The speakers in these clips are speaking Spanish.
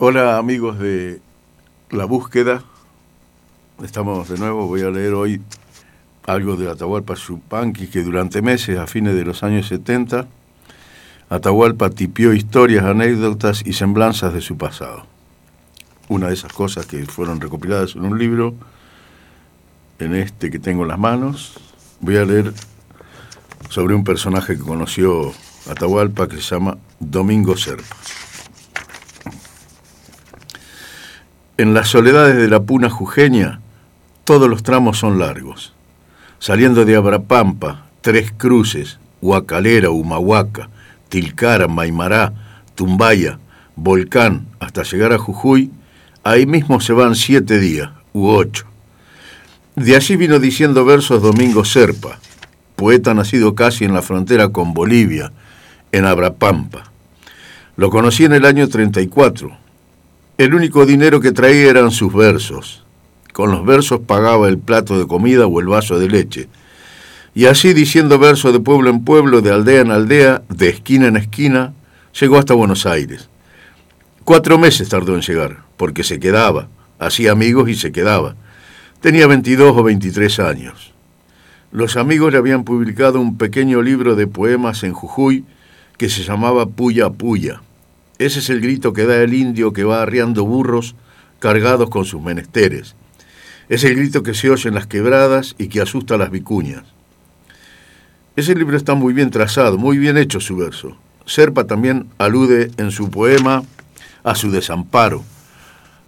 Hola amigos de La Búsqueda, estamos de nuevo, voy a leer hoy algo de Atahualpa Yupanqui que durante meses, a fines de los años 70, Atahualpa tipió historias, anécdotas y semblanzas de su pasado. Una de esas cosas que fueron recopiladas en un libro, en este que tengo en las manos, voy a leer sobre un personaje que conoció Atahualpa que se llama Domingo Serpa. En las soledades de la puna jujeña, todos los tramos son largos. Saliendo de Abrapampa, Tres Cruces, Huacalera, Humahuaca, Tilcara, Maimará, Tumbaya, Volcán, hasta llegar a Jujuy, ahí mismo se van siete días, u ocho. De allí vino diciendo versos Domingo Serpa, poeta nacido casi en la frontera con Bolivia, en Abrapampa. Lo conocí en el año 34, el único dinero que traía eran sus versos. Con los versos pagaba el plato de comida o el vaso de leche. Y así diciendo versos de pueblo en pueblo, de aldea en aldea, de esquina en esquina, llegó hasta Buenos Aires. Cuatro meses tardó en llegar, porque se quedaba, hacía amigos y se quedaba. Tenía 22 o 23 años. Los amigos le habían publicado un pequeño libro de poemas en Jujuy que se llamaba Puya Puya. Ese es el grito que da el indio que va arriando burros cargados con sus menesteres. Es el grito que se oye en las quebradas y que asusta a las vicuñas. Ese libro está muy bien trazado, muy bien hecho su verso. Serpa también alude en su poema a su desamparo.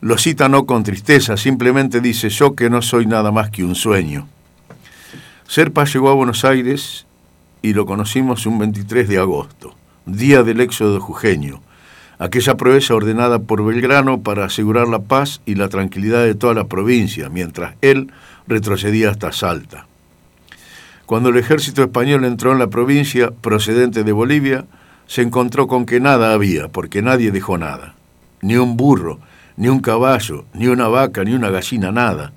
Lo cita no con tristeza, simplemente dice yo que no soy nada más que un sueño. Serpa llegó a Buenos Aires y lo conocimos un 23 de agosto, día del éxodo jujeño, aquella proeza ordenada por Belgrano para asegurar la paz y la tranquilidad de toda la provincia, mientras él retrocedía hasta Salta. Cuando el ejército español entró en la provincia procedente de Bolivia, se encontró con que nada había, porque nadie dejó nada. Ni un burro, ni un caballo, ni una vaca, ni una gallina, nada.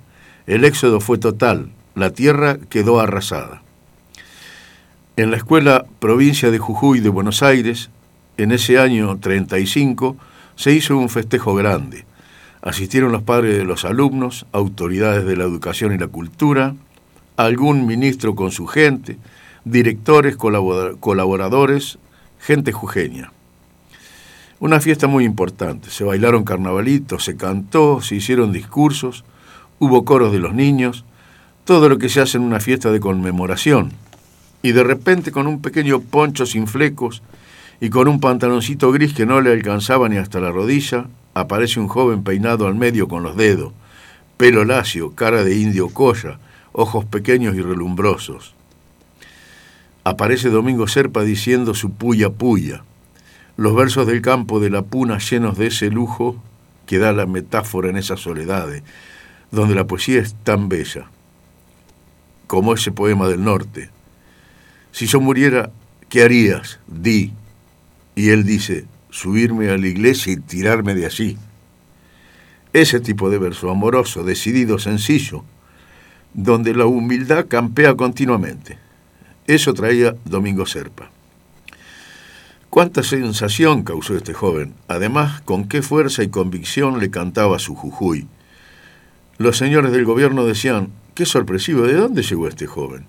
El éxodo fue total, la tierra quedó arrasada. En la escuela provincia de Jujuy de Buenos Aires, en ese año 35 se hizo un festejo grande. Asistieron los padres de los alumnos, autoridades de la educación y la cultura, algún ministro con su gente, directores, colaboradores, gente jujeña. Una fiesta muy importante. Se bailaron carnavalitos, se cantó, se hicieron discursos, hubo coros de los niños, todo lo que se hace en una fiesta de conmemoración. Y de repente con un pequeño poncho sin flecos, y con un pantaloncito gris que no le alcanzaba ni hasta la rodilla, aparece un joven peinado al medio con los dedos, pelo lacio, cara de indio colla, ojos pequeños y relumbrosos. Aparece Domingo Serpa diciendo su puya puya, los versos del campo de la puna llenos de ese lujo que da la metáfora en esas soledades, donde la poesía es tan bella, como ese poema del norte. Si yo muriera, ¿qué harías? Di, y él dice, subirme a la iglesia y tirarme de allí. Ese tipo de verso amoroso, decidido, sencillo, donde la humildad campea continuamente. Eso traía Domingo Serpa. Cuánta sensación causó este joven, además con qué fuerza y convicción le cantaba su Jujuy. Los señores del gobierno decían, qué sorpresivo, ¿de dónde llegó este joven?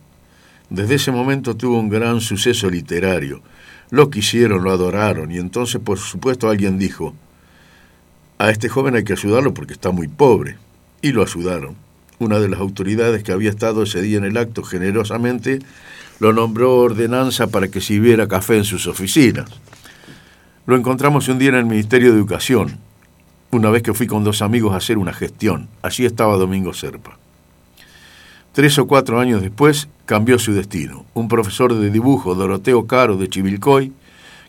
Desde ese momento tuvo un gran suceso literario, lo quisieron, lo adoraron, y entonces por supuesto alguien dijo, a este joven hay que ayudarlo porque está muy pobre, y lo ayudaron. Una de las autoridades que había estado ese día en el acto generosamente lo nombró ordenanza para que sirviera café en sus oficinas. Lo encontramos un día en el Ministerio de Educación, una vez que fui con dos amigos a hacer una gestión. Allí estaba Domingo Serpa. Tres o cuatro años después cambió su destino. Un profesor de dibujo, Doroteo Caro de Chivilcoy,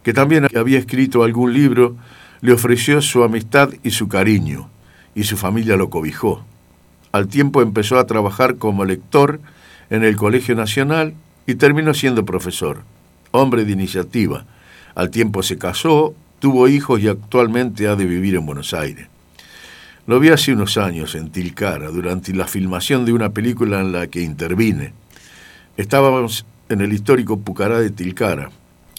que también había escrito algún libro, le ofreció su amistad y su cariño, y su familia lo cobijó. Al tiempo empezó a trabajar como lector en el Colegio Nacional y terminó siendo profesor, hombre de iniciativa. Al tiempo se casó, tuvo hijos y actualmente ha de vivir en Buenos Aires. Lo vi hace unos años en Tilcara, durante la filmación de una película en la que intervine. Estábamos en el histórico Pucará de Tilcara,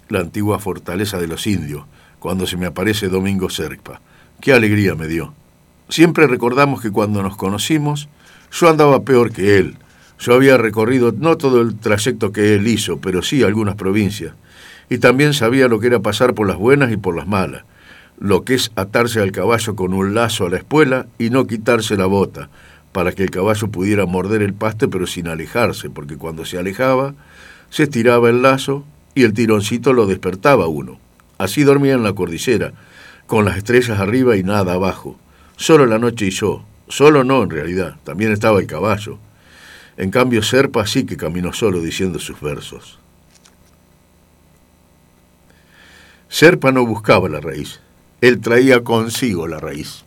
la antigua fortaleza de los indios, cuando se me aparece Domingo Serpa. Qué alegría me dio. Siempre recordamos que cuando nos conocimos, yo andaba peor que él, yo había recorrido no todo el trayecto que él hizo, pero sí algunas provincias, y también sabía lo que era pasar por las buenas y por las malas, lo que es atarse al caballo con un lazo a la espuela y no quitarse la bota, para que el caballo pudiera morder el paste pero sin alejarse, porque cuando se alejaba, se estiraba el lazo y el tironcito lo despertaba uno. Así dormía en la cordillera, con las estrellas arriba y nada abajo. Solo la noche y yo. Solo no, en realidad. También estaba el caballo. En cambio, Serpa sí que caminó solo diciendo sus versos. Serpa no buscaba la raíz, él traía consigo la raíz.